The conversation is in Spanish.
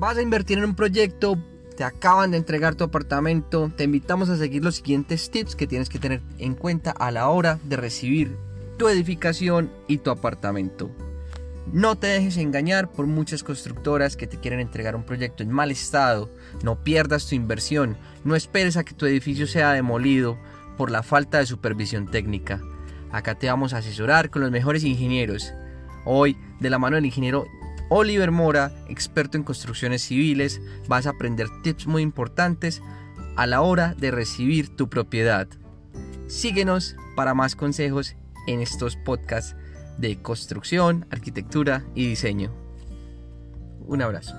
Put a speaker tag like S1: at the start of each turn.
S1: vas a invertir en un proyecto, te acaban de entregar tu apartamento, te invitamos a seguir los siguientes tips que tienes que tener en cuenta a la hora de recibir tu edificación y tu apartamento. No te dejes engañar por muchas constructoras que te quieren entregar un proyecto en mal estado. No pierdas tu inversión. No esperes a que tu edificio sea demolido por la falta de supervisión técnica. Acá te vamos a asesorar con los mejores ingenieros. Hoy, de la mano del ingeniero Oliver Mora, experto en construcciones civiles, vas a aprender tips muy importantes a la hora de recibir tu propiedad. Síguenos para más consejos en estos podcasts de construcción, arquitectura y diseño. Un abrazo.